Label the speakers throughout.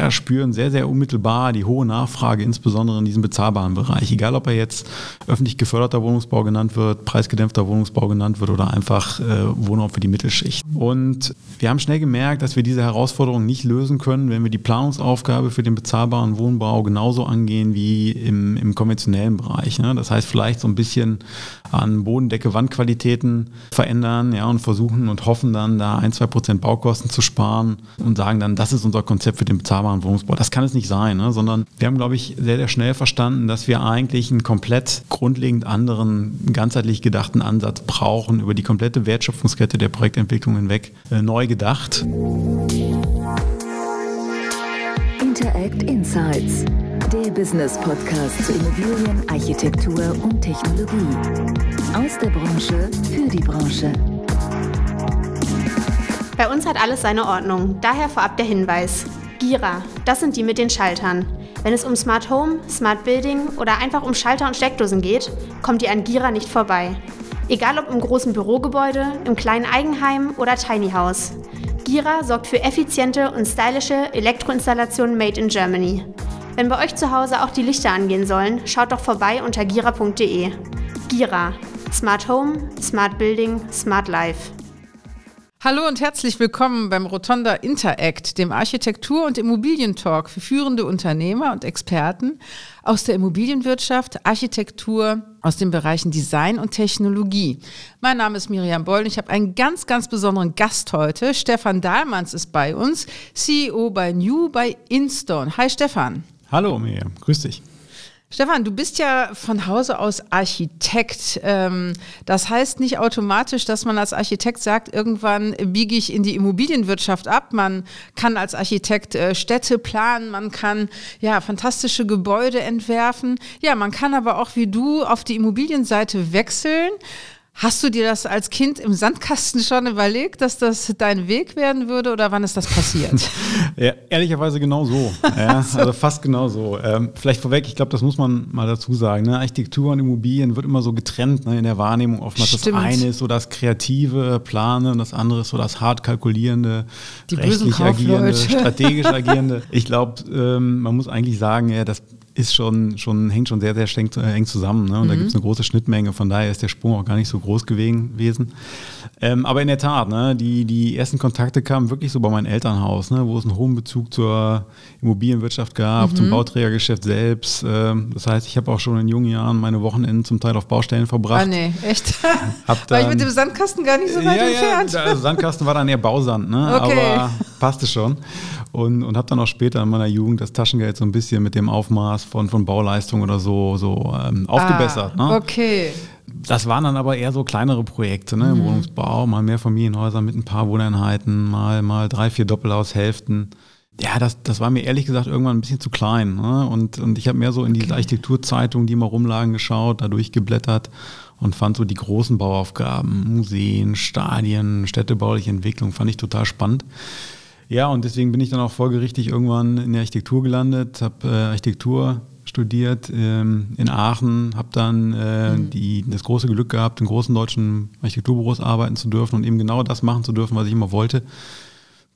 Speaker 1: ja, spüren sehr, sehr unmittelbar die hohe Nachfrage, insbesondere in diesem bezahlbaren Bereich. Egal, ob er jetzt öffentlich geförderter Wohnungsbau genannt wird, preisgedämpfter Wohnungsbau genannt wird oder einfach äh, Wohnraum für die Mittelschicht. Und wir haben schnell gemerkt, dass wir diese Herausforderung nicht lösen können, wenn wir die Planungsaufgabe für den bezahlbaren Wohnbau genauso angehen wie im, im konventionellen Bereich. Ne? Das heißt, vielleicht so ein bisschen an Bodendecke, Wandqualitäten verändern ja, und versuchen und hoffen dann, da ein, zwei Prozent Baukosten zu sparen und sagen dann, das ist unser Konzept für den bezahlbaren Wohnungsbau. Das kann es nicht sein, ne? sondern wir haben, glaube ich, sehr, sehr schnell verstanden, dass wir eigentlich einen komplett grundlegend anderen, ganzheitlich gedachten Ansatz brauchen, über die komplette Wertschöpfungskette der Projektentwicklung hinweg äh, neu gedacht.
Speaker 2: Interact Insights, der Business Podcast zu Immobilien, Architektur und Technologie. Aus der Branche für die Branche.
Speaker 3: Bei uns hat alles seine Ordnung, daher vorab der Hinweis. Gira, das sind die mit den Schaltern. Wenn es um Smart Home, Smart Building oder einfach um Schalter und Steckdosen geht, kommt ihr an Gira nicht vorbei. Egal ob im großen Bürogebäude, im kleinen Eigenheim oder Tiny House. Gira sorgt für effiziente und stylische Elektroinstallationen made in Germany. Wenn bei euch zu Hause auch die Lichter angehen sollen, schaut doch vorbei unter gira.de. Gira. Smart Home, Smart Building, Smart Life.
Speaker 4: Hallo und herzlich willkommen beim Rotonda Interact, dem Architektur- und Immobilientalk für führende Unternehmer und Experten aus der Immobilienwirtschaft, Architektur, aus den Bereichen Design und Technologie. Mein Name ist Miriam Boll und ich habe einen ganz, ganz besonderen Gast heute. Stefan Dahlmanns ist bei uns, CEO bei New bei Instone. Hi Stefan.
Speaker 1: Hallo Miriam, grüß dich.
Speaker 4: Stefan, du bist ja von Hause aus Architekt. Ähm, das heißt nicht automatisch, dass man als Architekt sagt, irgendwann biege ich in die Immobilienwirtschaft ab. Man kann als Architekt äh, Städte planen, man kann ja fantastische Gebäude entwerfen. Ja, man kann aber auch wie du auf die Immobilienseite wechseln. Hast du dir das als Kind im Sandkasten schon überlegt, dass das dein Weg werden würde oder wann ist das passiert?
Speaker 1: ja, ehrlicherweise genau so. Ja, so. Also fast genau so. Ähm, vielleicht vorweg, ich glaube, das muss man mal dazu sagen. Ne? Architektur und Immobilien wird immer so getrennt ne? in der Wahrnehmung. Oftmals Stimmt. das eine ist so das kreative Plane und das andere ist so das hart kalkulierende, Die rechtlich agierende, strategisch agierende. Ich glaube, ähm, man muss eigentlich sagen, ja, das ist schon, schon, hängt schon sehr, sehr eng, äh, eng zusammen. Ne? Und mhm. da gibt es eine große Schnittmenge, von daher ist der Sprung auch gar nicht so groß gewesen. Ähm, aber in der Tat, ne, die, die ersten Kontakte kamen wirklich so bei meinem Elternhaus, ne, wo es einen hohen Bezug zur Immobilienwirtschaft gab, mhm. zum Bauträgergeschäft selbst. Ähm, das heißt, ich habe auch schon in jungen Jahren meine Wochenenden zum Teil auf Baustellen verbracht. Ah,
Speaker 4: nee, echt? Hab war ich mit dem Sandkasten gar nicht so weit ja, entfernt?
Speaker 1: Ja, also Sandkasten war dann eher Bausand, ne? Okay. aber passte schon. Und, und habe dann auch später in meiner Jugend das Taschengeld so ein bisschen mit dem Aufmaß von, von Bauleistung oder so, so ähm, aufgebessert.
Speaker 4: Ah, ne? Okay.
Speaker 1: Das waren dann aber eher so kleinere Projekte ne, im mhm. Wohnungsbau, mal mehr Familienhäuser mit ein paar Wohneinheiten, mal, mal drei, vier Doppelhaushälften. Ja, das, das war mir ehrlich gesagt irgendwann ein bisschen zu klein. Ne? Und, und ich habe mehr so in okay. diese Architekturzeitungen, die mal rumlagen, geschaut, da durchgeblättert und fand so die großen Bauaufgaben, Museen, Stadien, städtebauliche Entwicklung, fand ich total spannend. Ja, und deswegen bin ich dann auch folgerichtig irgendwann in der Architektur gelandet, habe äh, Architektur studiert ähm, in Aachen, habe dann äh, mhm. die, das große Glück gehabt, in großen deutschen Architekturbüros arbeiten zu dürfen und eben genau das machen zu dürfen, was ich immer wollte.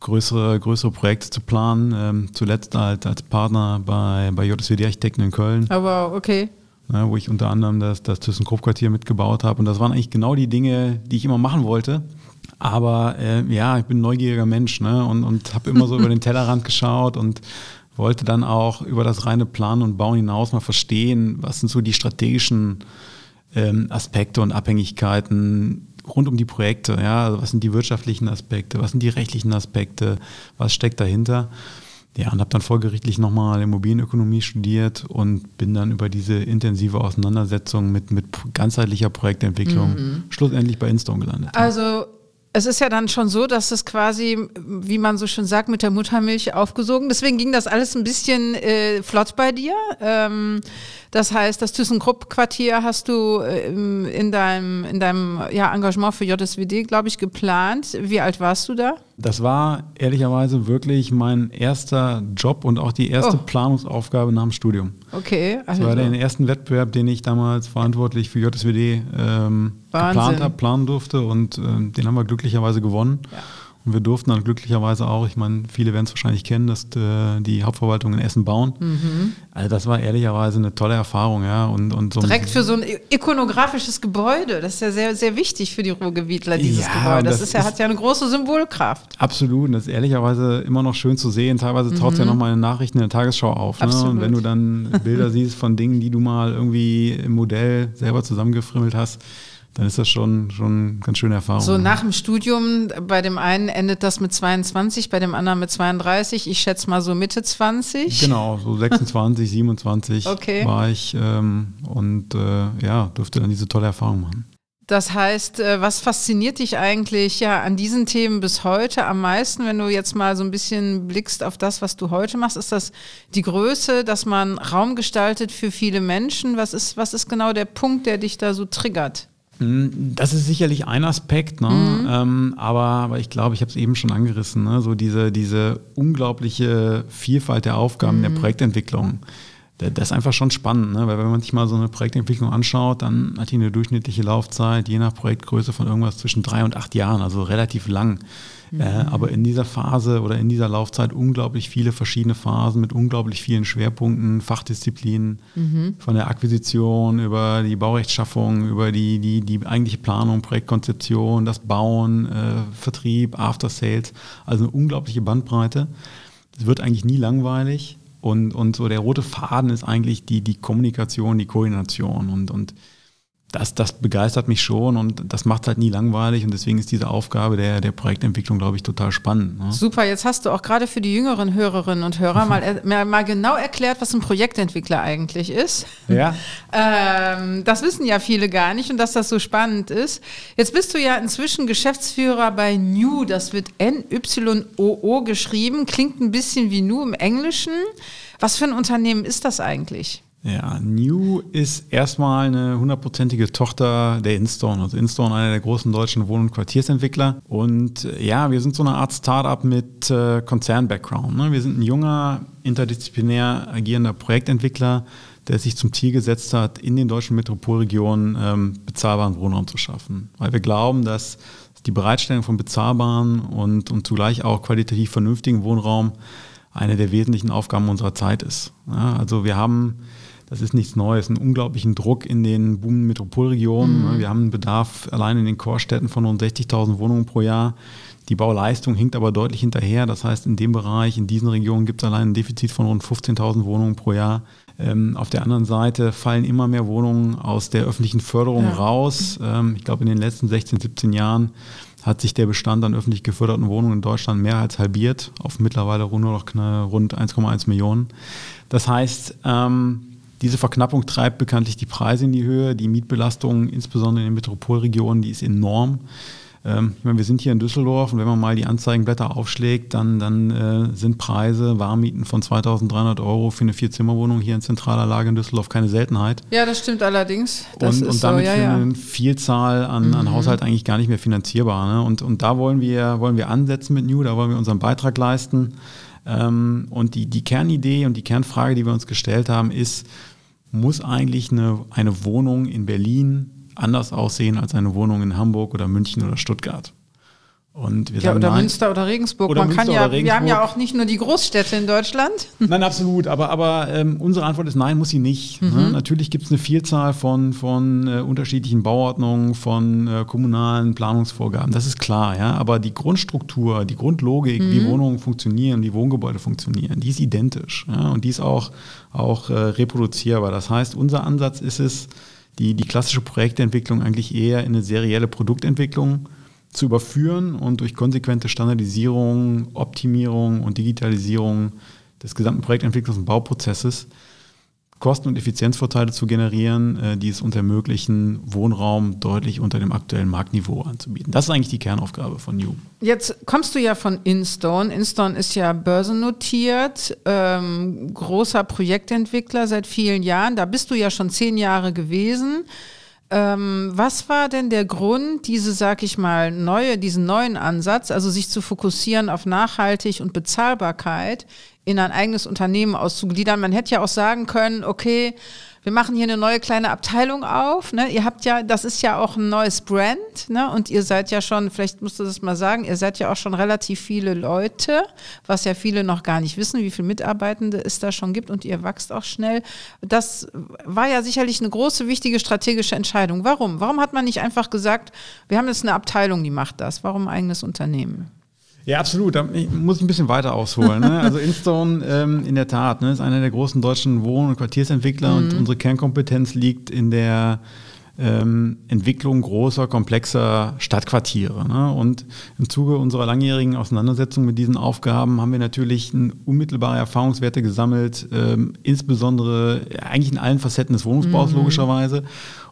Speaker 1: Größere, größere Projekte zu planen. Ähm, zuletzt halt als Partner bei, bei JSWD Architekten in Köln.
Speaker 4: Aber oh, okay.
Speaker 1: Ja, wo ich unter anderem das, das ThyssenKrupp-Quartier mitgebaut habe. Und das waren eigentlich genau die Dinge, die ich immer machen wollte. Aber äh, ja, ich bin ein neugieriger Mensch ne? und, und habe immer so über den Tellerrand geschaut und wollte dann auch über das reine Planen und Bauen hinaus mal verstehen, was sind so die strategischen ähm, Aspekte und Abhängigkeiten rund um die Projekte. Ja? Also was sind die wirtschaftlichen Aspekte, was sind die rechtlichen Aspekte, was steckt dahinter. Ja, und habe dann folgerichtlich nochmal Immobilienökonomie studiert und bin dann über diese intensive Auseinandersetzung mit, mit ganzheitlicher Projektentwicklung mhm. schlussendlich bei Instone gelandet.
Speaker 4: Also es ist ja dann schon so, dass es quasi, wie man so schön sagt, mit der Muttermilch aufgesogen. Deswegen ging das alles ein bisschen äh, flott bei dir. Ähm, das heißt, das ThyssenKrupp-Quartier hast du ähm, in deinem, in deinem ja, Engagement für JSWD, glaube ich, geplant. Wie alt warst du da?
Speaker 1: Das war ehrlicherweise wirklich mein erster Job und auch die erste oh. Planungsaufgabe nach dem Studium.
Speaker 4: Okay.
Speaker 1: Also. Das war der erste Wettbewerb, den ich damals verantwortlich für JSWD ähm, geplant habe, planen durfte und äh, den haben wir glücklicherweise gewonnen. Ja Und wir durften dann glücklicherweise auch, ich meine, viele werden es wahrscheinlich kennen, dass äh, die Hauptverwaltung in Essen bauen. Mhm. Also das war ehrlicherweise eine tolle Erfahrung, ja. Und, und
Speaker 4: so Direkt für so ein ikonografisches Gebäude. Das ist ja sehr, sehr wichtig für die Ruhrgebietler, dieses ja, Gebäude. Das, das ist ja, hat ja eine große Symbolkraft.
Speaker 1: Absolut. Und das ist ehrlicherweise immer noch schön zu sehen. Teilweise taucht mhm. ja nochmal eine Nachricht in der Tagesschau auf. Ne? Und wenn du dann Bilder siehst von Dingen, die du mal irgendwie im Modell selber zusammengefrimmelt hast, dann ist das schon, schon eine ganz schöne Erfahrung.
Speaker 4: So nach dem Studium, bei dem einen endet das mit 22, bei dem anderen mit 32. Ich schätze mal so Mitte 20.
Speaker 1: Genau, so 26, 27 okay. war ich ähm, und äh, ja, durfte dann diese tolle Erfahrung machen.
Speaker 4: Das heißt, äh, was fasziniert dich eigentlich ja an diesen Themen bis heute am meisten, wenn du jetzt mal so ein bisschen blickst auf das, was du heute machst? Ist das die Größe, dass man Raum gestaltet für viele Menschen? Was ist, was ist genau der Punkt, der dich da so triggert?
Speaker 1: Hm, das ist sicherlich ein Aspekt, ne? Mhm. Ähm, aber, aber ich glaube, ich habe es eben schon angerissen, ne? so diese, diese unglaubliche Vielfalt der Aufgaben mhm. der Projektentwicklung. Das ist einfach schon spannend, ne? weil wenn man sich mal so eine Projektentwicklung anschaut, dann hat die eine durchschnittliche Laufzeit, je nach Projektgröße, von irgendwas zwischen drei und acht Jahren, also relativ lang. Mhm. Äh, aber in dieser Phase oder in dieser Laufzeit unglaublich viele verschiedene Phasen mit unglaublich vielen Schwerpunkten, Fachdisziplinen, mhm. von der Akquisition über die Baurechtschaffung, über die, die, die eigentliche Planung, Projektkonzeption, das Bauen, äh, Vertrieb, After Sales. Also eine unglaubliche Bandbreite. Es wird eigentlich nie langweilig. Und, und so der rote Faden ist eigentlich die, die Kommunikation, die Koordination. Und, und das, das begeistert mich schon und das macht halt nie langweilig und deswegen ist diese Aufgabe der, der Projektentwicklung, glaube ich, total spannend.
Speaker 4: Ne? Super, jetzt hast du auch gerade für die jüngeren Hörerinnen und Hörer mal, mal, genau erklärt, was ein Projektentwickler eigentlich ist.
Speaker 1: Ja.
Speaker 4: ähm, das wissen ja viele gar nicht und dass das so spannend ist. Jetzt bist du ja inzwischen Geschäftsführer bei New, das wird N-Y-O-O geschrieben, klingt ein bisschen wie New im Englischen. Was für ein Unternehmen ist das eigentlich?
Speaker 1: Ja, New ist erstmal eine hundertprozentige Tochter der Instone. Also Instone, einer der großen deutschen Wohn- und Quartiersentwickler. Und äh, ja, wir sind so eine Art Startup mit äh, Konzern-Background. Ne? Wir sind ein junger, interdisziplinär agierender Projektentwickler, der sich zum Ziel gesetzt hat, in den deutschen Metropolregionen ähm, bezahlbaren Wohnraum zu schaffen. Weil wir glauben, dass die Bereitstellung von bezahlbaren und, und zugleich auch qualitativ vernünftigen Wohnraum eine der wesentlichen Aufgaben unserer Zeit ist. Ja, also wir haben das ist nichts Neues, einen unglaublichen Druck in den boomenden Metropolregionen. Mhm. Wir haben einen Bedarf allein in den Chorstädten von rund 60.000 Wohnungen pro Jahr. Die Bauleistung hinkt aber deutlich hinterher. Das heißt, in dem Bereich, in diesen Regionen gibt es allein ein Defizit von rund 15.000 Wohnungen pro Jahr. Ähm, auf der anderen Seite fallen immer mehr Wohnungen aus der öffentlichen Förderung ja. raus. Ähm, ich glaube, in den letzten 16, 17 Jahren hat sich der Bestand an öffentlich geförderten Wohnungen in Deutschland mehr als halbiert, auf mittlerweile nur noch rund 1,1 Millionen. Das heißt, ähm, diese Verknappung treibt bekanntlich die Preise in die Höhe. Die Mietbelastung, insbesondere in den Metropolregionen, die ist enorm. Ähm, ich meine, wir sind hier in Düsseldorf und wenn man mal die Anzeigenblätter aufschlägt, dann, dann äh, sind Preise, Warmmieten von 2300 Euro für eine Vierzimmerwohnung hier in zentraler Lage in Düsseldorf keine Seltenheit.
Speaker 4: Ja, das stimmt allerdings.
Speaker 1: Das und, und damit so, ja, für ja. eine Vielzahl an, mhm. an Haushalten eigentlich gar nicht mehr finanzierbar. Ne? Und, und da wollen wir, wollen wir ansetzen mit New, da wollen wir unseren Beitrag leisten. Ähm, und die, die Kernidee und die Kernfrage, die wir uns gestellt haben, ist, muss eigentlich eine, eine Wohnung in Berlin anders aussehen als eine Wohnung in Hamburg oder München oder Stuttgart.
Speaker 4: Und wir ja, sagen, oder nein, Münster oder Regensburg. Oder Man Münster kann ja, wir haben ja auch nicht nur die Großstädte in Deutschland.
Speaker 1: Nein, absolut. Aber, aber ähm, unsere Antwort ist nein, muss sie nicht. Ne? Mhm. Ne? Natürlich gibt es eine Vielzahl von, von äh, unterschiedlichen Bauordnungen, von äh, kommunalen Planungsvorgaben. Das ist klar. Ja? Aber die Grundstruktur, die Grundlogik, mhm. wie Wohnungen funktionieren, wie Wohngebäude funktionieren, die ist identisch. Ja? Und die ist auch, auch äh, reproduzierbar. Das heißt, unser Ansatz ist es, die, die klassische Projektentwicklung eigentlich eher in eine serielle Produktentwicklung zu überführen und durch konsequente Standardisierung, Optimierung und Digitalisierung des gesamten Projektentwicklungs- und Bauprozesses Kosten- und Effizienzvorteile zu generieren, äh, die es uns ermöglichen, Wohnraum deutlich unter dem aktuellen Marktniveau anzubieten. Das ist eigentlich die Kernaufgabe von New.
Speaker 4: Jetzt kommst du ja von Instone. Instone ist ja börsennotiert, ähm, großer Projektentwickler seit vielen Jahren. Da bist du ja schon zehn Jahre gewesen. Ähm, was war denn der Grund, diese, sag ich mal, neue, diesen neuen Ansatz, also sich zu fokussieren auf Nachhaltig und Bezahlbarkeit in ein eigenes Unternehmen auszugliedern. Man hätte ja auch sagen können, okay, wir machen hier eine neue kleine Abteilung auf. Ne? Ihr habt ja, das ist ja auch ein neues Brand, ne? Und ihr seid ja schon, vielleicht musst du das mal sagen, ihr seid ja auch schon relativ viele Leute, was ja viele noch gar nicht wissen, wie viele Mitarbeitende es da schon gibt und ihr wächst auch schnell. Das war ja sicherlich eine große, wichtige strategische Entscheidung. Warum? Warum hat man nicht einfach gesagt, wir haben jetzt eine Abteilung, die macht das? Warum ein eigenes Unternehmen?
Speaker 1: Ja, absolut. Da muss ich ein bisschen weiter ausholen. Ne? Also Instone ähm, in der Tat ne, ist einer der großen deutschen Wohn- und Quartiersentwickler mhm. und unsere Kernkompetenz liegt in der ähm, Entwicklung großer, komplexer Stadtquartiere. Ne? Und im Zuge unserer langjährigen Auseinandersetzung mit diesen Aufgaben haben wir natürlich unmittelbare Erfahrungswerte gesammelt, ähm, insbesondere eigentlich in allen Facetten des Wohnungsbaus mhm. logischerweise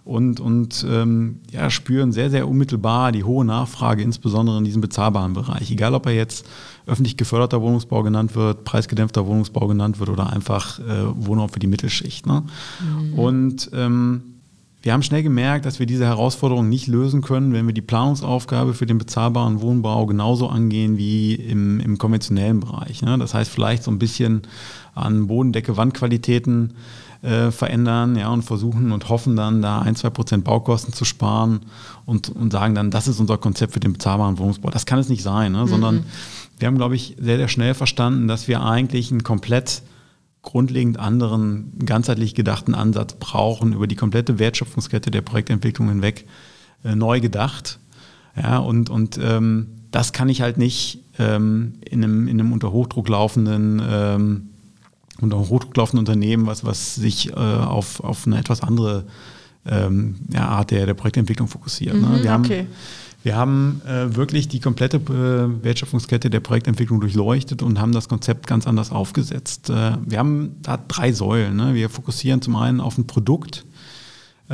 Speaker 1: und, und ähm, ja, spüren sehr, sehr unmittelbar die hohe Nachfrage, insbesondere in diesem bezahlbaren Bereich. Egal, ob er jetzt öffentlich geförderter Wohnungsbau genannt wird, preisgedämpfter Wohnungsbau genannt wird oder einfach äh, Wohnraum für die Mittelschicht. Ne? Mhm. Und ähm, wir haben schnell gemerkt, dass wir diese Herausforderung nicht lösen können, wenn wir die Planungsaufgabe für den bezahlbaren Wohnbau genauso angehen wie im, im konventionellen Bereich. Ne? Das heißt, vielleicht so ein bisschen an Bodendecke, Wandqualitäten äh, verändern ja, und versuchen und hoffen dann, da ein, zwei Prozent Baukosten zu sparen und, und sagen dann, das ist unser Konzept für den bezahlbaren Wohnungsbau. Das kann es nicht sein, ne? sondern mhm. wir haben, glaube ich, sehr, sehr schnell verstanden, dass wir eigentlich einen komplett grundlegend anderen, ganzheitlich gedachten Ansatz brauchen, über die komplette Wertschöpfungskette der Projektentwicklung hinweg äh, neu gedacht. Ja, und und ähm, das kann ich halt nicht ähm, in, einem, in einem unter Hochdruck laufenden ähm, und auch hochdrucklaufenden Unternehmen, was, was sich äh, auf, auf eine etwas andere ähm, ja, Art der, der Projektentwicklung fokussiert. Ne?
Speaker 4: Mhm,
Speaker 1: wir haben,
Speaker 4: okay.
Speaker 1: wir haben äh, wirklich die komplette äh, Wertschöpfungskette der Projektentwicklung durchleuchtet und haben das Konzept ganz anders aufgesetzt. Äh, wir haben da drei Säulen. Ne? Wir fokussieren zum einen auf ein Produkt,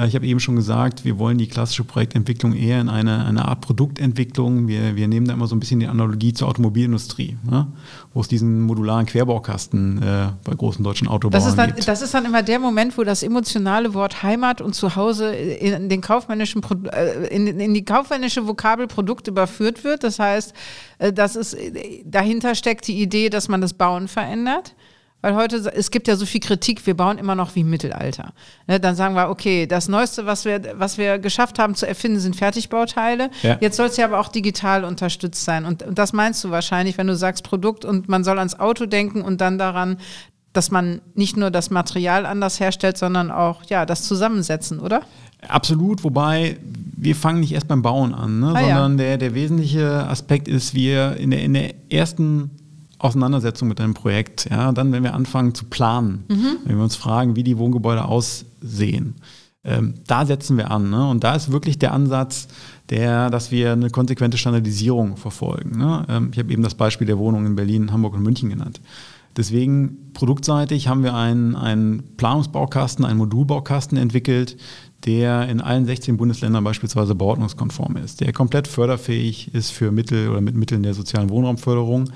Speaker 1: ich habe eben schon gesagt, wir wollen die klassische Projektentwicklung eher in eine, eine Art Produktentwicklung. Wir, wir nehmen da immer so ein bisschen die Analogie zur Automobilindustrie, ne? wo es diesen modularen Querbaukasten äh, bei großen deutschen Autobauern
Speaker 4: das ist dann,
Speaker 1: gibt.
Speaker 4: Das ist dann immer der Moment, wo das emotionale Wort Heimat und Zuhause in, den kaufmännischen, äh, in, in die kaufmännische Vokabel Produkt überführt wird. Das heißt, äh, dass es, dahinter steckt die Idee, dass man das Bauen verändert. Weil heute, es gibt ja so viel Kritik, wir bauen immer noch wie im Mittelalter. Ne, dann sagen wir, okay, das Neueste, was wir, was wir geschafft haben zu erfinden, sind Fertigbauteile. Ja. Jetzt soll es ja aber auch digital unterstützt sein. Und, und das meinst du wahrscheinlich, wenn du sagst Produkt und man soll ans Auto denken und dann daran, dass man nicht nur das Material anders herstellt, sondern auch ja, das Zusammensetzen, oder?
Speaker 1: Absolut, wobei wir fangen nicht erst beim Bauen an, ne, ah, sondern ja. der, der wesentliche Aspekt ist, wir in der, in der ersten Auseinandersetzung mit einem Projekt. Ja, dann, wenn wir anfangen zu planen, mhm. wenn wir uns fragen, wie die Wohngebäude aussehen, ähm, da setzen wir an. Ne? Und da ist wirklich der Ansatz, der, dass wir eine konsequente Standardisierung verfolgen. Ne? Ähm, ich habe eben das Beispiel der Wohnungen in Berlin, Hamburg und München genannt. Deswegen produktseitig haben wir einen, einen Planungsbaukasten, einen Modulbaukasten entwickelt, der in allen 16 Bundesländern beispielsweise beordnungskonform ist, der komplett förderfähig ist für Mittel oder mit Mitteln der sozialen Wohnraumförderung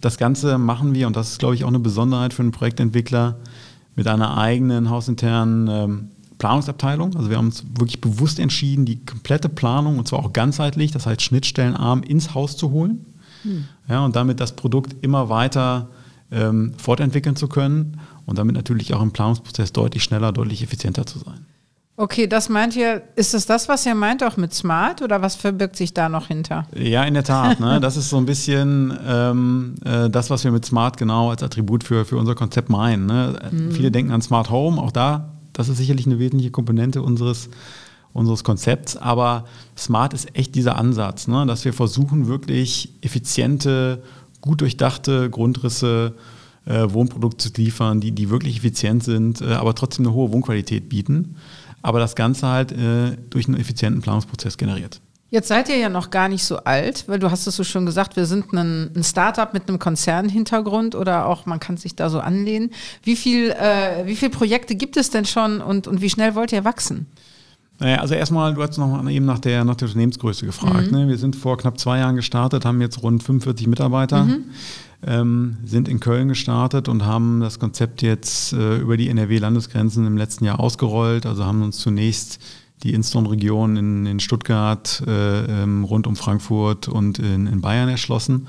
Speaker 1: das Ganze machen wir, und das ist, glaube ich, auch eine Besonderheit für einen Projektentwickler, mit einer eigenen hausinternen ähm, Planungsabteilung. Also wir haben uns wirklich bewusst entschieden, die komplette Planung, und zwar auch ganzheitlich, das heißt schnittstellenarm, ins Haus zu holen. Hm. Ja, und damit das Produkt immer weiter ähm, fortentwickeln zu können und damit natürlich auch im Planungsprozess deutlich schneller, deutlich effizienter zu sein.
Speaker 4: Okay, das meint ihr, ist es das, was ihr meint auch mit Smart oder was verbirgt sich da noch hinter?
Speaker 1: Ja, in der Tat. Ne? Das ist so ein bisschen ähm, äh, das, was wir mit Smart genau als Attribut für, für unser Konzept meinen. Ne? Mhm. Viele denken an Smart Home, auch da, das ist sicherlich eine wesentliche Komponente unseres, unseres Konzepts, aber Smart ist echt dieser Ansatz, ne? dass wir versuchen, wirklich effiziente, gut durchdachte Grundrisse äh, Wohnprodukte zu liefern, die, die wirklich effizient sind, äh, aber trotzdem eine hohe Wohnqualität bieten aber das Ganze halt äh, durch einen effizienten Planungsprozess generiert.
Speaker 4: Jetzt seid ihr ja noch gar nicht so alt, weil du hast es so schon gesagt, wir sind ein, ein Startup mit einem Konzernhintergrund oder auch man kann sich da so anlehnen. Wie viel, äh, wie viele Projekte gibt es denn schon und, und wie schnell wollt ihr wachsen?
Speaker 1: Naja, also erstmal, du hast noch eben nach der, nach der Unternehmensgröße gefragt. Mhm. Ne? Wir sind vor knapp zwei Jahren gestartet, haben jetzt rund 45 Mitarbeiter. Mhm ähm, sind in Köln gestartet und haben das Konzept jetzt äh, über die NRW-Landesgrenzen im letzten Jahr ausgerollt. Also haben uns zunächst die Inston-Region in, in, Stuttgart, äh, ähm, rund um Frankfurt und in, in, Bayern erschlossen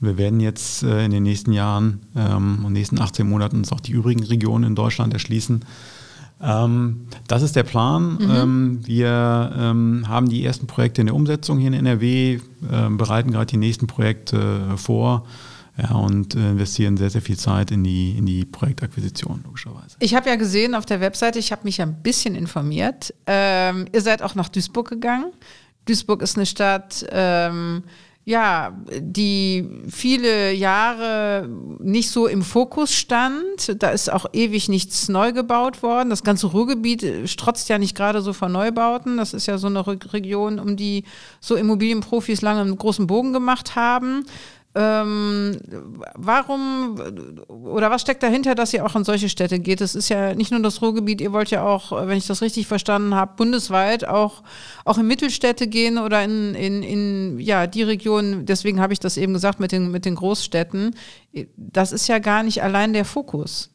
Speaker 1: Und wir werden jetzt äh, in den nächsten Jahren ähm, und nächsten 18 Monaten uns auch die übrigen Regionen in Deutschland erschließen. Ähm, das ist der Plan. Mhm. Ähm, wir ähm, haben die ersten Projekte in der Umsetzung hier in NRW, ähm, bereiten gerade die nächsten Projekte vor. Ja, und äh, investieren sehr, sehr viel Zeit in die, in die Projektakquisition, logischerweise.
Speaker 4: Ich habe ja gesehen auf der Webseite, ich habe mich ein bisschen informiert. Ähm, ihr seid auch nach Duisburg gegangen. Duisburg ist eine Stadt, ähm, ja, die viele Jahre nicht so im Fokus stand. Da ist auch ewig nichts neu gebaut worden. Das ganze Ruhrgebiet strotzt ja nicht gerade so von Neubauten. Das ist ja so eine Region, um die so Immobilienprofis lange einen großen Bogen gemacht haben. Ähm, warum oder was steckt dahinter, dass ihr auch in solche Städte geht? Es ist ja nicht nur das Ruhrgebiet, ihr wollt ja auch, wenn ich das richtig verstanden habe, bundesweit auch, auch in Mittelstädte gehen oder in, in, in ja, die Region, deswegen habe ich das eben gesagt mit den, mit den Großstädten. Das ist ja gar nicht allein der Fokus.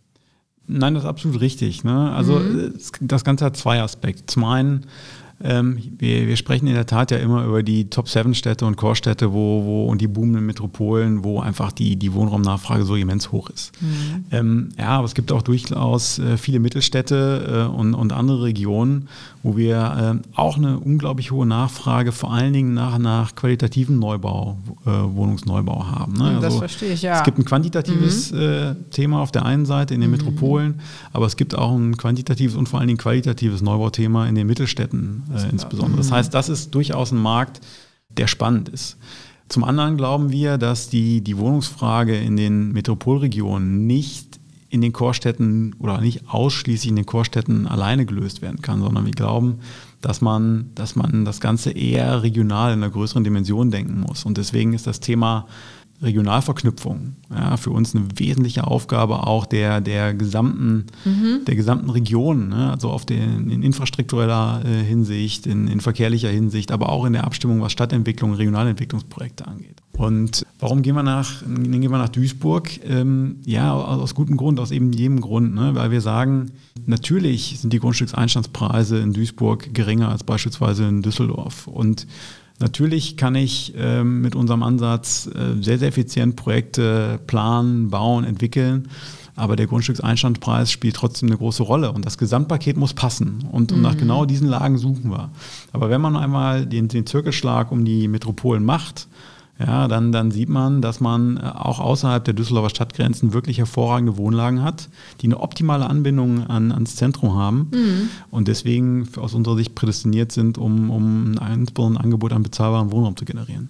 Speaker 1: Nein, das ist absolut richtig. Ne? Also mhm. das Ganze hat zwei Aspekte. Zum einen ähm, wir, wir, sprechen in der Tat ja immer über die Top-7-Städte und Core-Städte wo, wo, und die boomenden Metropolen, wo einfach die, die Wohnraumnachfrage so immens hoch ist. Mhm. Ähm, ja, aber es gibt auch durchaus äh, viele Mittelstädte äh, und, und andere Regionen, wo wir äh, auch eine unglaublich hohe Nachfrage, vor allen Dingen nach, nach qualitativen Neubau, äh, Wohnungsneubau haben. Ne?
Speaker 4: Also, das verstehe ich, ja.
Speaker 1: Es gibt ein quantitatives mhm. Äh, Thema auf der einen Seite in den mhm. Metropolen, aber es gibt auch ein quantitatives und vor allen Dingen qualitatives Neubauthema in den Mittelstädten äh, insbesondere. Das mhm. heißt, das ist durchaus ein Markt, der spannend ist. Zum anderen glauben wir, dass die, die Wohnungsfrage in den Metropolregionen nicht in den Chorstädten oder nicht ausschließlich in den Chorstädten alleine gelöst werden kann, sondern wir glauben, dass man, dass man das Ganze eher regional in einer größeren Dimension denken muss. Und deswegen ist das Thema Regionalverknüpfung. Ja, für uns eine wesentliche Aufgabe auch der, der, gesamten, mhm. der gesamten Region, ne? also auf den, in infrastruktureller äh, Hinsicht, in, in, verkehrlicher Hinsicht, aber auch in der Abstimmung, was Stadtentwicklung, Regionalentwicklungsprojekte angeht. Und warum gehen wir nach, gehen wir nach Duisburg? Ähm, ja, aus gutem Grund, aus eben jedem Grund, ne? weil wir sagen, natürlich sind die Grundstückseinstandspreise in Duisburg geringer als beispielsweise in Düsseldorf. Und Natürlich kann ich ähm, mit unserem Ansatz äh, sehr, sehr effizient Projekte planen, bauen, entwickeln. Aber der Grundstückseinstandpreis spielt trotzdem eine große Rolle und das Gesamtpaket muss passen. Und, und nach mhm. genau diesen Lagen suchen wir. Aber wenn man einmal den, den Zirkelschlag um die Metropolen macht, ja, dann, dann sieht man, dass man äh, auch außerhalb der Düsseldorfer Stadtgrenzen wirklich hervorragende Wohnlagen hat, die eine optimale Anbindung an, ans Zentrum haben mhm. und deswegen aus unserer Sicht prädestiniert sind, um, um ein Angebot an bezahlbaren Wohnraum zu generieren.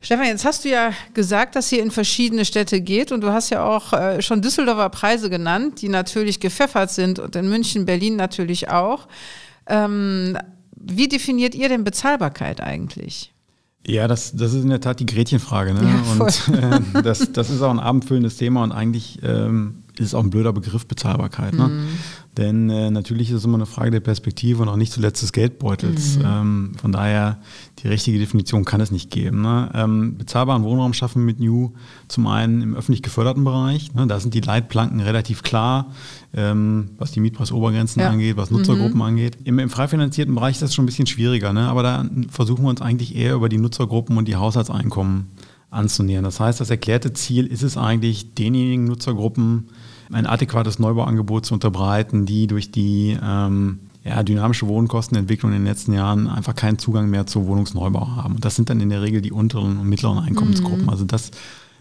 Speaker 4: Stefan, jetzt hast du ja gesagt, dass ihr in verschiedene Städte geht und du hast ja auch äh, schon Düsseldorfer Preise genannt, die natürlich gepfeffert sind und in München, Berlin natürlich auch. Ähm, wie definiert ihr denn Bezahlbarkeit eigentlich?
Speaker 1: Ja, das, das ist in der Tat die Gretchenfrage. Ne? Ja, und äh, das, das ist auch ein abendfüllendes Thema und eigentlich ähm, ist auch ein blöder Begriff Bezahlbarkeit. Ne? Mhm. Denn äh, natürlich ist es immer eine Frage der Perspektive und auch nicht zuletzt des Geldbeutels. Mhm. Ähm, von daher, die richtige Definition kann es nicht geben. Ne? Ähm, bezahlbaren Wohnraum schaffen wir mit New zum einen im öffentlich geförderten Bereich. Ne? Da sind die Leitplanken relativ klar, ähm, was die Mietpreisobergrenzen ja. angeht, was Nutzergruppen mhm. angeht. Im, Im frei finanzierten Bereich ist das schon ein bisschen schwieriger. Ne? Aber da versuchen wir uns eigentlich eher über die Nutzergruppen und die Haushaltseinkommen anzunähern. Das heißt, das erklärte Ziel ist es eigentlich, denjenigen Nutzergruppen, ein adäquates Neubauangebot zu unterbreiten, die durch die ähm, ja, dynamische Wohnkostenentwicklung in den letzten Jahren einfach keinen Zugang mehr zu Wohnungsneubau haben. Und das sind dann in der Regel die unteren und mittleren Einkommensgruppen. Mhm. Also das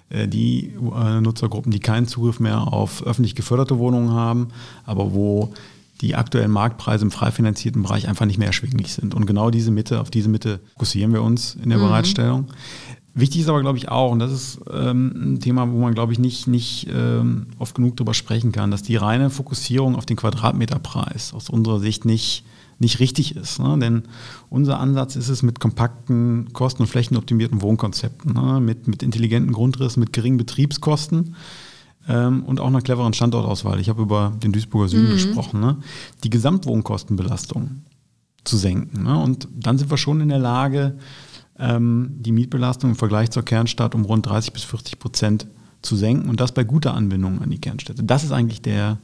Speaker 1: äh, die äh, Nutzergruppen, die keinen Zugriff mehr auf öffentlich geförderte Wohnungen haben, aber wo die aktuellen Marktpreise im frei finanzierten Bereich einfach nicht mehr erschwinglich sind. Und genau diese Mitte, auf diese Mitte fokussieren wir uns in der mhm. Bereitstellung. Wichtig ist aber, glaube ich, auch, und das ist ähm, ein Thema, wo man, glaube ich, nicht, nicht ähm, oft genug darüber sprechen kann, dass die reine Fokussierung auf den Quadratmeterpreis aus unserer Sicht nicht, nicht richtig ist. Ne? Denn unser Ansatz ist es mit kompakten, kosten- und flächenoptimierten Wohnkonzepten, ne? mit, mit intelligenten Grundrissen, mit geringen Betriebskosten ähm, und auch einer cleveren Standortauswahl. Ich habe über den Duisburger Süden mhm. gesprochen. Ne? Die Gesamtwohnkostenbelastung zu senken. Ne? Und dann sind wir schon in der Lage, ähm, die Mietbelastung im Vergleich zur Kernstadt um rund 30 bis 40 Prozent zu senken und das bei guter Anbindung an die Kernstädte. Das ist eigentlich der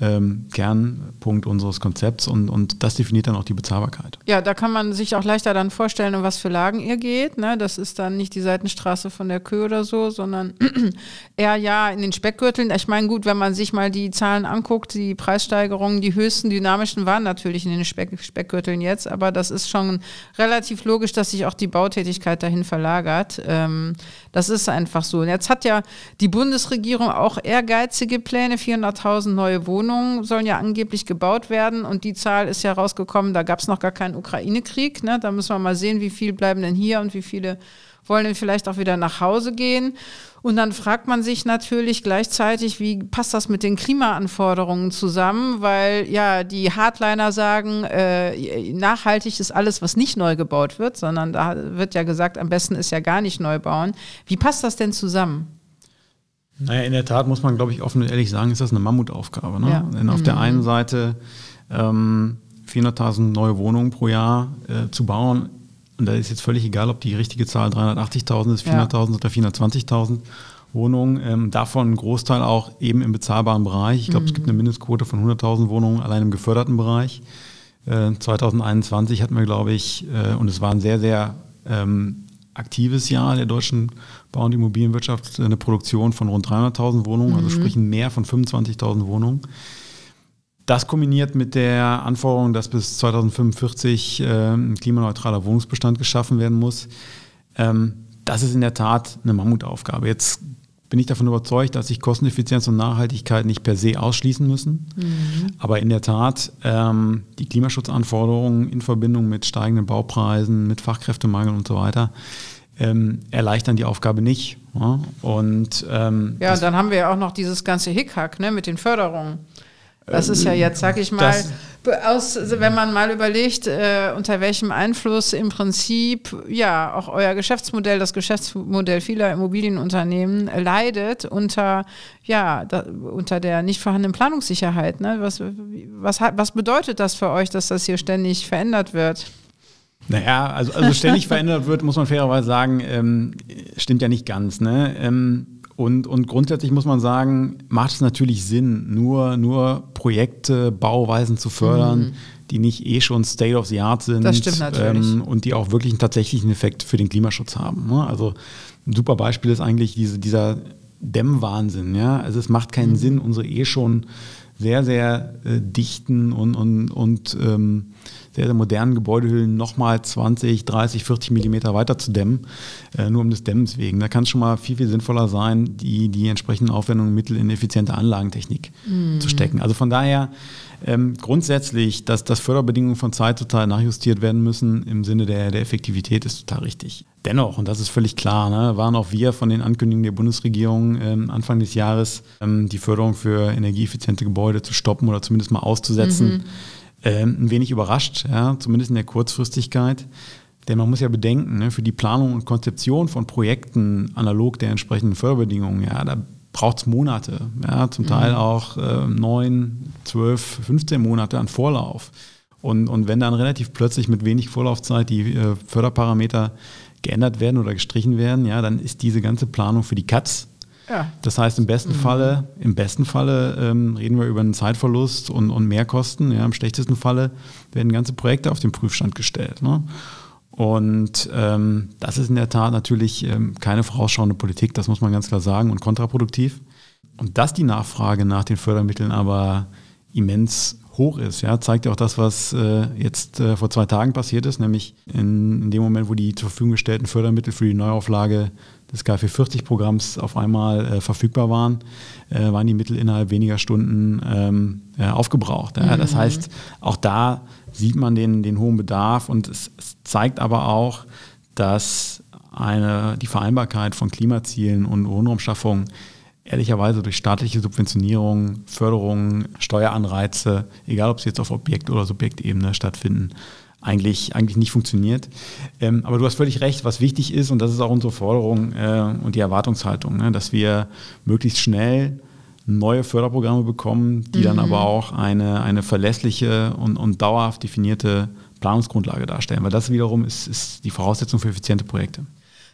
Speaker 1: ähm, Kernpunkt unseres Konzepts und, und das definiert dann auch die Bezahlbarkeit.
Speaker 4: Ja, da kann man sich auch leichter dann vorstellen, um was für Lagen ihr geht. Ne? Das ist dann nicht die Seitenstraße von der Kö oder so, sondern eher ja in den Speckgürteln. Ich meine, gut, wenn man sich mal die Zahlen anguckt, die Preissteigerungen, die höchsten dynamischen waren natürlich in den Speck Speckgürteln jetzt, aber das ist schon relativ logisch, dass sich auch die Bautätigkeit dahin verlagert. Ähm, das ist einfach so. Und jetzt hat ja die Bundesregierung auch ehrgeizige Pläne, 400.000 neue Wohnungen sollen ja angeblich gebaut werden und die Zahl ist ja rausgekommen, da gab es noch gar keinen Ukraine-Krieg. Ne? Da müssen wir mal sehen, wie viele bleiben denn hier und wie viele wollen denn vielleicht auch wieder nach Hause gehen. Und dann fragt man sich natürlich gleichzeitig, wie passt das mit den Klimaanforderungen zusammen? Weil ja, die Hardliner sagen, äh, nachhaltig ist alles, was nicht neu gebaut wird, sondern da wird ja gesagt, am besten ist ja gar nicht neu bauen. Wie passt das denn zusammen?
Speaker 1: Naja, in der Tat muss man, glaube ich, offen und ehrlich sagen, ist das eine Mammutaufgabe. Ne? Ja. Denn auf mhm. der einen Seite ähm, 400.000 neue Wohnungen pro Jahr äh, zu bauen, und da ist jetzt völlig egal, ob die richtige Zahl 380.000 ist, 400.000 ja. oder 420.000 Wohnungen. Ähm, davon ein Großteil auch eben im bezahlbaren Bereich. Ich glaube, mhm. es gibt eine Mindestquote von 100.000 Wohnungen allein im geförderten Bereich. Äh, 2021 hatten wir, glaube ich, äh, und es war ein sehr, sehr ähm, aktives Jahr der deutschen Bau- und Immobilienwirtschaft eine Produktion von rund 300.000 Wohnungen, also mhm. also sprich mehr von 25.000 Wohnungen. Das kombiniert mit der Anforderung, dass bis 2045 äh, ein klimaneutraler Wohnungsbestand geschaffen werden muss. Ähm, das ist in der Tat eine Mammutaufgabe. Jetzt bin ich davon überzeugt, dass sich Kosteneffizienz und Nachhaltigkeit nicht per se ausschließen müssen. Mhm. Aber in der Tat, ähm, die Klimaschutzanforderungen in Verbindung mit steigenden Baupreisen, mit Fachkräftemangel und so weiter, ähm, erleichtern die Aufgabe nicht. Ja? Und,
Speaker 4: ähm, ja, und dann haben wir ja auch noch dieses ganze Hickhack ne, mit den Förderungen. Das ist ja ähm, jetzt, sag ich mal, aus, wenn man mal überlegt, äh, unter welchem Einfluss im Prinzip ja auch euer Geschäftsmodell, das Geschäftsmodell vieler Immobilienunternehmen leidet unter ja da, unter der nicht vorhandenen Planungssicherheit. Ne? Was, was, was bedeutet das für euch, dass das hier ständig verändert wird?
Speaker 1: Naja, also, also ständig verändert wird, muss man fairerweise sagen, ähm, stimmt ja nicht ganz. Ne? Ähm, und, und grundsätzlich muss man sagen, macht es natürlich Sinn, nur, nur Projekte, Bauweisen zu fördern, mhm. die nicht eh schon State of the Art sind.
Speaker 4: Das stimmt natürlich. Ähm,
Speaker 1: und die auch wirklich einen tatsächlichen Effekt für den Klimaschutz haben. Ne? Also ein super Beispiel ist eigentlich diese, dieser Dämmwahnsinn. Ja? Also es macht keinen mhm. Sinn, unsere eh schon sehr, sehr äh, dichten und, und, und ähm, sehr, sehr modernen Gebäudehüllen nochmal 20, 30, 40 Millimeter weiter zu dämmen, äh, nur um des Dämmens wegen. Da kann es schon mal viel, viel sinnvoller sein, die, die entsprechenden Aufwendungen Mittel in effiziente Anlagentechnik mm. zu stecken. Also von daher ähm, grundsätzlich, dass, dass Förderbedingungen von Zeit zu Zeit nachjustiert werden müssen im Sinne der, der Effektivität, ist total richtig. Dennoch, und das ist völlig klar, ne, waren auch wir von den Ankündigungen der Bundesregierung ähm, Anfang des Jahres, ähm, die Förderung für energieeffiziente Gebäude zu stoppen oder zumindest mal auszusetzen. Mhm ähm, ein wenig überrascht, ja, zumindest in der Kurzfristigkeit. Denn man muss ja bedenken, ne, für die Planung und Konzeption von Projekten analog der entsprechenden Förderbedingungen, ja, da braucht es Monate, ja, zum Teil mhm. auch äh, neun, zwölf, 15 Monate an Vorlauf. Und, und wenn dann relativ plötzlich mit wenig Vorlaufzeit die äh, Förderparameter geändert werden oder gestrichen werden, ja, dann ist diese ganze Planung für die Katz ja. Das heißt, im besten mhm. Falle, im besten Falle ähm, reden wir über einen Zeitverlust und, und Mehrkosten. Ja, Im schlechtesten Falle werden ganze Projekte auf den Prüfstand gestellt. Ne? Und ähm, das ist in der Tat natürlich ähm, keine vorausschauende Politik, das muss man ganz klar sagen, und kontraproduktiv. Und dass die Nachfrage nach den Fördermitteln aber immens hoch ist, ja, zeigt ja auch das, was äh, jetzt äh, vor zwei Tagen passiert ist, nämlich in, in, dem Moment, wo die zur Verfügung gestellten Fördermittel für die Neuauflage des KfW-40-Programms auf einmal äh, verfügbar waren, äh, waren die Mittel innerhalb weniger Stunden ähm, äh, aufgebraucht. Ja. Das mhm. heißt, auch da sieht man den, den hohen Bedarf und es, es zeigt aber auch, dass eine, die Vereinbarkeit von Klimazielen und Wohnraumschaffung ehrlicherweise durch staatliche Subventionierung, Förderung, Steueranreize, egal ob sie jetzt auf Objekt- oder Subjektebene stattfinden, eigentlich, eigentlich nicht funktioniert. Ähm, aber du hast völlig recht, was wichtig ist, und das ist auch unsere Forderung äh, und die Erwartungshaltung, ne, dass wir möglichst schnell neue Förderprogramme bekommen, die mhm. dann aber auch eine, eine verlässliche und, und dauerhaft definierte Planungsgrundlage darstellen, weil das wiederum ist, ist die Voraussetzung für effiziente Projekte.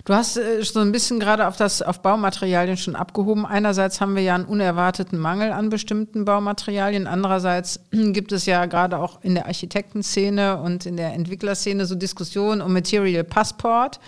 Speaker 4: Du hast äh, so ein bisschen gerade auf das auf Baumaterialien schon abgehoben. Einerseits haben wir ja einen unerwarteten Mangel an bestimmten Baumaterialien. Andererseits gibt es ja gerade auch in der Architektenszene und in der Entwicklerszene so Diskussionen um Material Passport.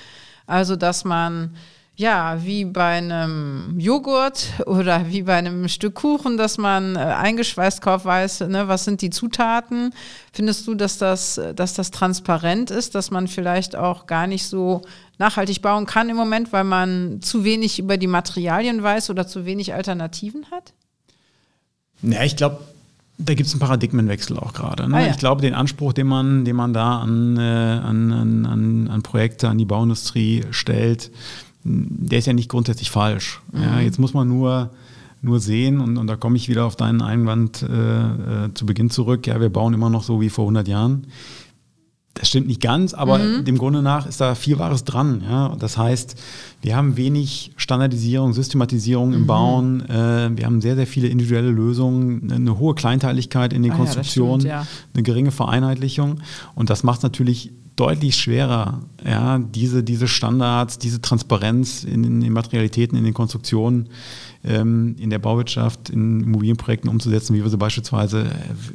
Speaker 4: Also, dass man ja, wie bei einem Joghurt oder wie bei einem Stück Kuchen, dass man äh, eingeschweißt kauft, weiß, ne, was sind die Zutaten. Findest du, dass das, dass das transparent ist, dass man vielleicht auch gar nicht so nachhaltig bauen kann im Moment, weil man zu wenig über die Materialien weiß oder zu wenig Alternativen hat?
Speaker 1: Ja, ich glaube, da gibt es einen Paradigmenwechsel auch gerade. Ne? Ah, ja. Ich glaube, den Anspruch, den man, den man da an, äh, an, an, an Projekte, an die Bauindustrie stellt, der ist ja nicht grundsätzlich falsch. Mhm. Ja, jetzt muss man nur, nur sehen, und, und da komme ich wieder auf deinen Einwand äh, äh, zu Beginn zurück, ja, wir bauen immer noch so wie vor 100 Jahren. Das stimmt nicht ganz, aber mhm. dem Grunde nach ist da viel Wahres dran. Ja? Das heißt, wir haben wenig Standardisierung, Systematisierung mhm. im Bauen. Äh, wir haben sehr, sehr viele individuelle Lösungen, eine hohe Kleinteiligkeit in den ah, Konstruktionen, ja, stimmt, ja. eine geringe Vereinheitlichung. Und das macht es natürlich deutlich schwerer, ja, diese, diese Standards, diese Transparenz in, den Materialitäten, in den Konstruktionen ähm, in der Bauwirtschaft, in Immobilienprojekten umzusetzen, wie wir sie beispielsweise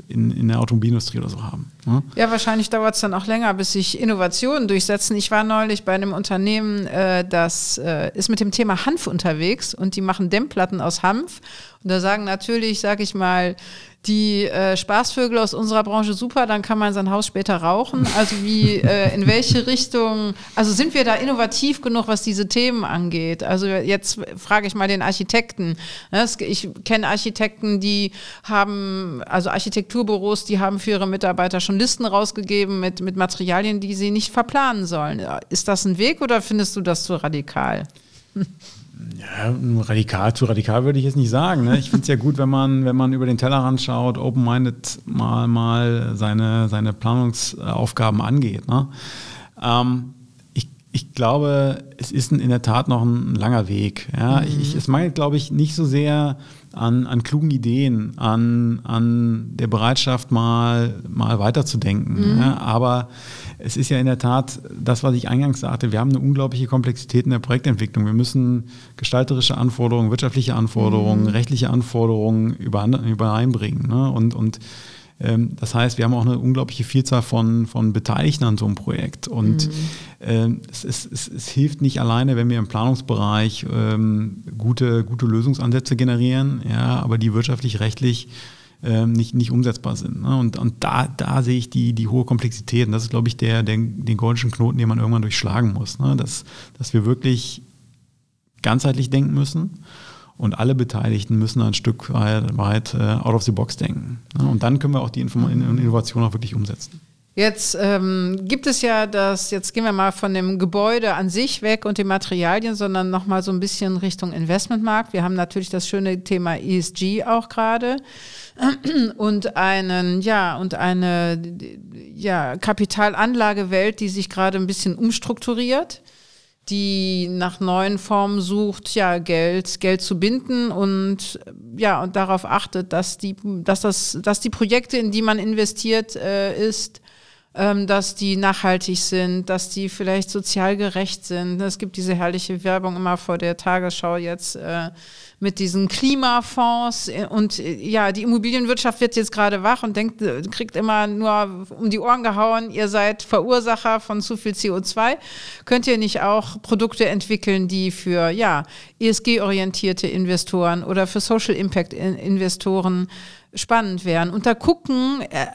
Speaker 1: in, in der Automobilindustrie oder so haben.
Speaker 4: Ja, ja wahrscheinlich dauert es dann auch länger, bis sich Innovationen durchsetzen. Ich war neulich bei einem Unternehmen, äh, das äh, ist mit dem Thema Hanf unterwegs und die machen Dämmplatten aus Hanf. Da sagen natürlich, sag ich mal, die äh, Spaßvögel aus unserer Branche super, dann kann man sein Haus später rauchen. Also wie, äh, in welche Richtung, also sind wir da innovativ genug, was diese Themen angeht? Also jetzt frage ich mal den Architekten. Ne, ich kenne Architekten, die haben, also Architekturbüros, die haben für ihre Mitarbeiter schon Listen rausgegeben mit, mit Materialien, die sie nicht verplanen sollen. Ist das ein Weg oder findest du das zu radikal?
Speaker 1: Ja, radikal, zu radikal würde ich jetzt nicht sagen. Ne? Ich finde es ja gut, wenn man, wenn man über den Tellerrand schaut, open-minded mal, mal seine, seine Planungsaufgaben angeht. Ne? Ähm, ich, ich glaube, es ist in der Tat noch ein langer Weg. Ja? Mhm. Ich, es mangelt, glaube ich, nicht so sehr an, an klugen Ideen, an, an der Bereitschaft, mal, mal weiterzudenken. Mhm. Ja? Aber es ist ja in der Tat das, was ich eingangs sagte. Wir haben eine unglaubliche Komplexität in der Projektentwicklung. Wir müssen gestalterische Anforderungen, wirtschaftliche Anforderungen, mhm. rechtliche Anforderungen übereinbringen. Ne? Und, und das heißt, wir haben auch eine unglaubliche Vielzahl von, von Beteiligten an so einem Projekt. Und mhm. ähm, es, es, es, es, hilft nicht alleine, wenn wir im Planungsbereich ähm, gute, gute Lösungsansätze generieren, ja, aber die wirtschaftlich, rechtlich ähm, nicht, nicht umsetzbar sind. Ne? Und, und da, da sehe ich die, die hohe Komplexität. Und das ist, glaube ich, der, der, den goldenen Knoten, den man irgendwann durchschlagen muss. Ne? Dass, dass wir wirklich ganzheitlich denken müssen und alle Beteiligten müssen ein Stück weit, uh, out of the box denken. Ne? Und dann können wir auch die Inform Innovation auch wirklich umsetzen.
Speaker 4: Jetzt ähm, gibt es ja das, jetzt gehen wir mal von dem Gebäude an sich weg und den Materialien, sondern nochmal so ein bisschen Richtung Investmentmarkt. Wir haben natürlich das schöne Thema ESG auch gerade und einen, ja, und eine ja, Kapitalanlagewelt, die sich gerade ein bisschen umstrukturiert die nach neuen Formen sucht, ja, Geld, Geld zu binden und ja, und darauf achtet, dass die, dass das, dass die Projekte, in die man investiert, äh, ist, ähm, dass die nachhaltig sind, dass die vielleicht sozial gerecht sind. Es gibt diese herrliche Werbung immer vor der Tagesschau jetzt äh, mit diesen Klimafonds und äh, ja, die Immobilienwirtschaft wird jetzt gerade wach und denkt, äh, kriegt immer nur um die Ohren gehauen, ihr seid Verursacher von zu viel CO2. Könnt ihr nicht auch Produkte entwickeln, die für ja, ESG-orientierte Investoren oder für Social Impact Investoren spannend wären. Und da gucken äh,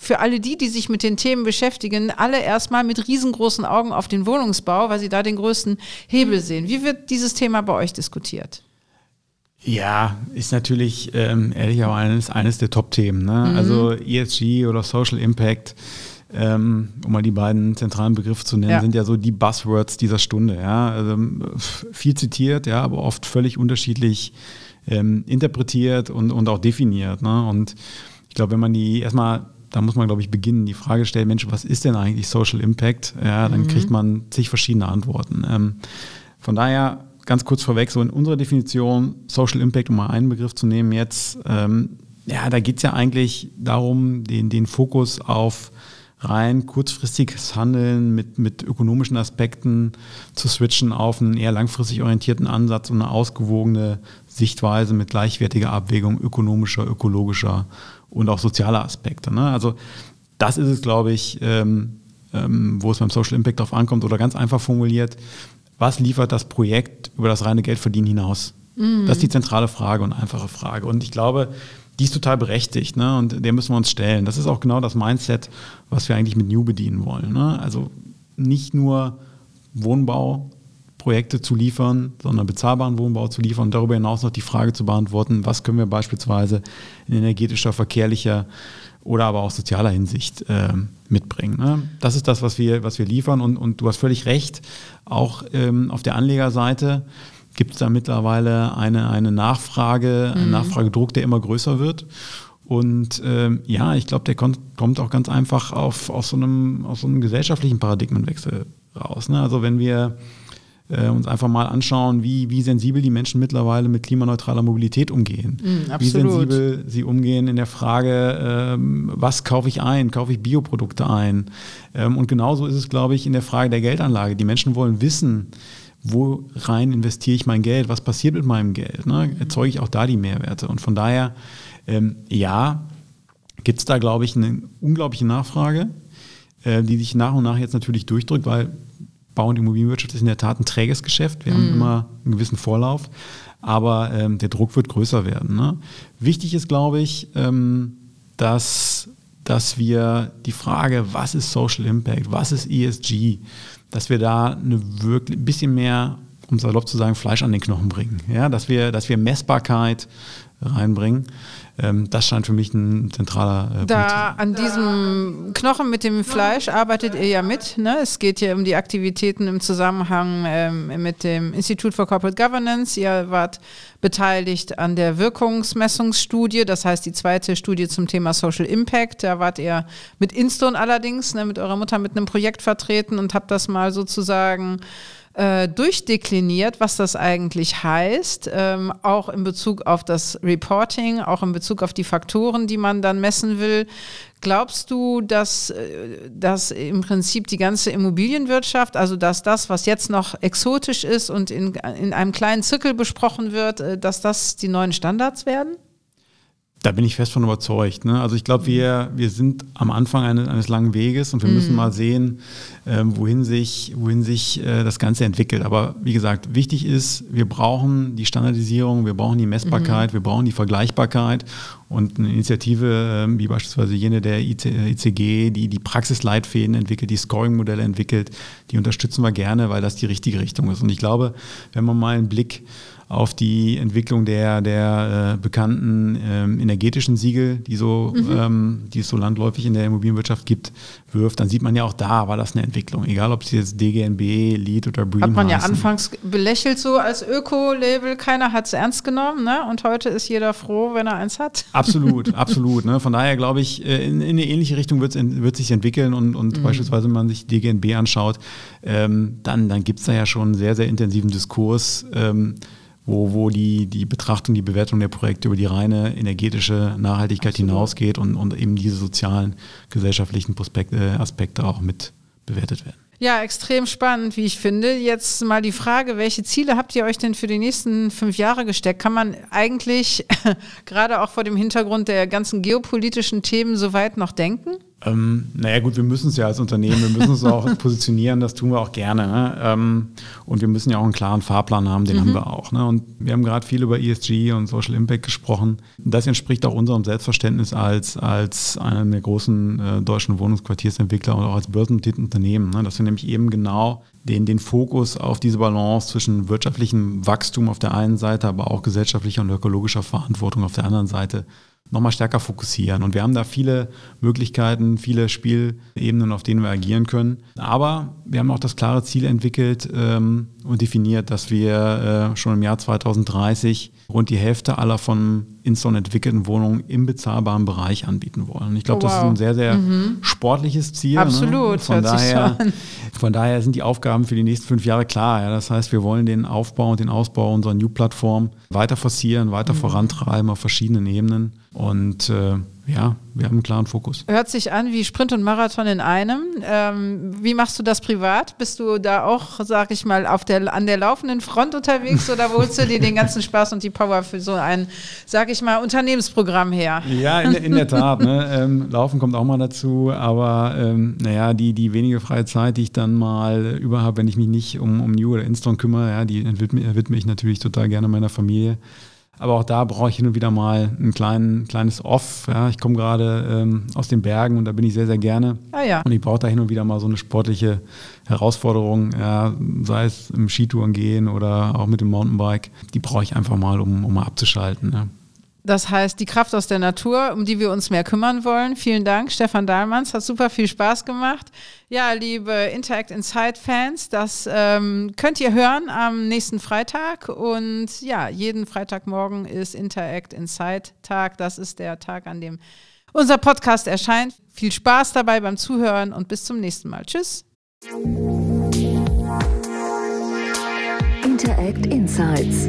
Speaker 4: für alle die, die sich mit den Themen beschäftigen, alle erstmal mit riesengroßen Augen auf den Wohnungsbau, weil sie da den größten Hebel sehen. Wie wird dieses Thema bei euch diskutiert?
Speaker 1: Ja, ist natürlich ähm, ehrlich auch eines, eines der Top-Themen. Ne? Mhm. Also ESG oder Social Impact, ähm, um mal die beiden zentralen Begriffe zu nennen, ja. sind ja so die Buzzwords dieser Stunde. Ja? Also, viel zitiert, ja, aber oft völlig unterschiedlich ähm, interpretiert und, und auch definiert. Ne? Und ich glaube, wenn man die erstmal, da muss man, glaube ich, beginnen, die Frage stellen, Mensch, was ist denn eigentlich Social Impact? Ja, dann mhm. kriegt man zig verschiedene Antworten. Ähm, von daher, ganz kurz vorweg, so in unserer Definition, Social Impact, um mal einen Begriff zu nehmen jetzt, ähm, ja, da geht es ja eigentlich darum, den, den Fokus auf rein kurzfristiges Handeln mit, mit ökonomischen Aspekten zu switchen auf einen eher langfristig orientierten Ansatz und eine ausgewogene Sichtweise mit gleichwertiger Abwägung ökonomischer, ökologischer und auch sozialer Aspekte. Ne? Also das ist es, glaube ich, ähm, ähm, wo es beim Social Impact darauf ankommt oder ganz einfach formuliert, was liefert das Projekt über das reine Geldverdienen hinaus? Mhm. Das ist die zentrale Frage und einfache Frage. Und ich glaube, die ist total berechtigt ne? und der müssen wir uns stellen. Das ist auch genau das Mindset, was wir eigentlich mit New bedienen wollen. Ne? Also nicht nur Wohnbauprojekte zu liefern, sondern bezahlbaren Wohnbau zu liefern und darüber hinaus noch die Frage zu beantworten, was können wir beispielsweise in energetischer, verkehrlicher oder aber auch sozialer Hinsicht äh, mitbringen. Ne? Das ist das, was wir, was wir liefern und, und du hast völlig recht, auch ähm, auf der Anlegerseite gibt es da mittlerweile eine, eine Nachfrage, einen mhm. Nachfragedruck, der immer größer wird. Und ähm, ja, ich glaube, der kommt, kommt auch ganz einfach auf, aus, so einem, aus so einem gesellschaftlichen Paradigmenwechsel raus. Ne? Also wenn wir äh, uns einfach mal anschauen, wie, wie sensibel die Menschen mittlerweile mit klimaneutraler Mobilität umgehen. Mm, wie sensibel sie umgehen in der Frage, ähm, was kaufe ich ein? Kaufe ich Bioprodukte ein? Ähm, und genauso ist es, glaube ich, in der Frage der Geldanlage. Die Menschen wollen wissen, wo rein investiere ich mein Geld, was passiert mit meinem Geld, ne? erzeuge ich auch da die Mehrwerte. Und von daher, ähm, ja, gibt es da, glaube ich, eine unglaubliche Nachfrage, äh, die sich nach und nach jetzt natürlich durchdrückt, weil Bau- und Immobilienwirtschaft ist in der Tat ein träges Geschäft. Wir mm. haben mhm. immer einen gewissen Vorlauf, aber ähm, der Druck wird größer werden. Ne? Wichtig ist, glaube ich, ähm, dass, dass wir die Frage, was ist Social Impact, was ist ESG, dass wir da eine wirklich ein bisschen mehr, um salopp zu sagen, Fleisch an den Knochen bringen. Ja, dass wir, dass wir Messbarkeit reinbringen. Ähm, das scheint für mich ein zentraler
Speaker 4: äh, da. An diesem Knochen mit dem Fleisch arbeitet ihr ja mit. Ne? Es geht ja um die Aktivitäten im Zusammenhang ähm, mit dem Institut for Corporate Governance. Ihr wart beteiligt an der Wirkungsmessungsstudie, das heißt die zweite Studie zum Thema Social Impact. Da wart ihr mit Instone allerdings, ne, mit eurer Mutter mit einem Projekt vertreten und habt das mal sozusagen äh, durchdekliniert, was das eigentlich heißt, ähm, auch in Bezug auf das Reporting, auch in Bezug auf die Faktoren, die man dann messen will. Glaubst du, dass, äh, dass im Prinzip die ganze Immobilienwirtschaft, also dass das, was jetzt noch exotisch ist und in, in einem kleinen Zirkel besprochen wird, äh, dass das die neuen Standards werden?
Speaker 1: Da bin ich fest von überzeugt. Ne? Also ich glaube, wir, wir sind am Anfang eines, eines langen Weges und wir mm. müssen mal sehen, äh, wohin sich, wohin sich äh, das Ganze entwickelt. Aber wie gesagt, wichtig ist, wir brauchen die Standardisierung, wir brauchen die Messbarkeit, mm. wir brauchen die Vergleichbarkeit und eine Initiative äh, wie beispielsweise jene der IC, ICG, die die Praxisleitfäden entwickelt, die Scoring-Modelle entwickelt, die unterstützen wir gerne, weil das die richtige Richtung ist. Und ich glaube, wenn man mal einen Blick auf die Entwicklung der, der äh, bekannten ähm, energetischen Siegel, die, so, mhm. ähm, die es so landläufig in der Immobilienwirtschaft gibt, wirft, dann sieht man ja auch da, war das eine Entwicklung. Egal, ob es jetzt DGNB, LEED oder BREEAM
Speaker 4: Hat man
Speaker 1: heißen.
Speaker 4: ja anfangs belächelt so als Öko-Label, keiner hat es ernst genommen ne? und heute ist jeder froh, wenn er eins hat.
Speaker 1: Absolut, absolut. Ne? Von daher glaube ich, äh, in, in, eine ähnliche Richtung wird es sich entwickeln und, und mhm. beispielsweise, wenn man sich DGNB anschaut, ähm, dann, dann gibt es da ja schon einen sehr, sehr intensiven Diskurs. Ähm, wo, wo die, die Betrachtung, die Bewertung der Projekte über die reine energetische Nachhaltigkeit Absolut. hinausgeht und, und eben diese sozialen, gesellschaftlichen Prospekte, Aspekte auch mit bewertet werden.
Speaker 4: Ja, extrem spannend, wie ich finde. Jetzt mal die Frage, welche Ziele habt ihr euch denn für die nächsten fünf Jahre gesteckt? Kann man eigentlich gerade auch vor dem Hintergrund der ganzen geopolitischen Themen so weit noch denken?
Speaker 1: Ähm, naja gut, wir müssen es ja als Unternehmen, wir müssen uns auch positionieren, das tun wir auch gerne. Ne? Ähm, und wir müssen ja auch einen klaren Fahrplan haben, den mhm. haben wir auch. Ne? Und wir haben gerade viel über ESG und Social Impact gesprochen. Das entspricht auch unserem Selbstverständnis als, als einer der großen äh, deutschen Wohnungsquartiersentwickler und auch als börsennotierten Unternehmen. Ne? Dass wir nämlich eben genau den, den Fokus auf diese Balance zwischen wirtschaftlichem Wachstum auf der einen Seite, aber auch gesellschaftlicher und ökologischer Verantwortung auf der anderen Seite nochmal stärker fokussieren. Und wir haben da viele Möglichkeiten, viele Spielebenen, auf denen wir agieren können. Aber wir haben auch das klare Ziel entwickelt ähm, und definiert, dass wir äh, schon im Jahr 2030 rund die Hälfte aller von Instone entwickelten Wohnungen im bezahlbaren Bereich anbieten wollen. Ich glaube, oh, wow. das ist ein sehr, sehr mhm. sportliches Ziel.
Speaker 4: Ne? Absolut.
Speaker 1: Ne? Von, daher, von daher sind die Aufgaben für die nächsten fünf Jahre klar. Ja? Das heißt, wir wollen den Aufbau und den Ausbau unserer New-Plattform weiter forcieren, weiter mhm. vorantreiben auf verschiedenen Ebenen. Und äh, ja, wir haben einen klaren Fokus.
Speaker 4: Hört sich an wie Sprint und Marathon in einem. Ähm, wie machst du das privat? Bist du da auch, sag ich mal, auf der, an der laufenden Front unterwegs oder holst du dir den ganzen Spaß und die Power für so ein, sag ich mal, Unternehmensprogramm her?
Speaker 1: Ja, in, in der Tat. Ne? Ähm, Laufen kommt auch mal dazu, aber ähm, naja, die, die wenige freie Zeit, die ich dann mal über habe, wenn ich mich nicht um, um New oder Instant kümmere, ja, die widme, widme ich natürlich total gerne meiner Familie. Aber auch da brauche ich hin und wieder mal ein klein, kleines Off. Ja, ich komme gerade ähm, aus den Bergen und da bin ich sehr, sehr gerne.
Speaker 4: Ah, ja.
Speaker 1: Und ich brauche da hin und wieder mal so eine sportliche Herausforderung, ja, sei es im Skitouren gehen oder auch mit dem Mountainbike. Die brauche ich einfach mal, um, um mal abzuschalten.
Speaker 4: Das heißt, die Kraft aus der Natur, um die wir uns mehr kümmern wollen. Vielen Dank, Stefan Dahlmanns. Hat super viel Spaß gemacht. Ja, liebe Interact Inside Fans, das ähm, könnt ihr hören am nächsten Freitag. Und ja, jeden Freitagmorgen ist Interact Inside Tag. Das ist der Tag, an dem unser Podcast erscheint. Viel Spaß dabei beim Zuhören und bis zum nächsten Mal. Tschüss.
Speaker 2: Interact Insights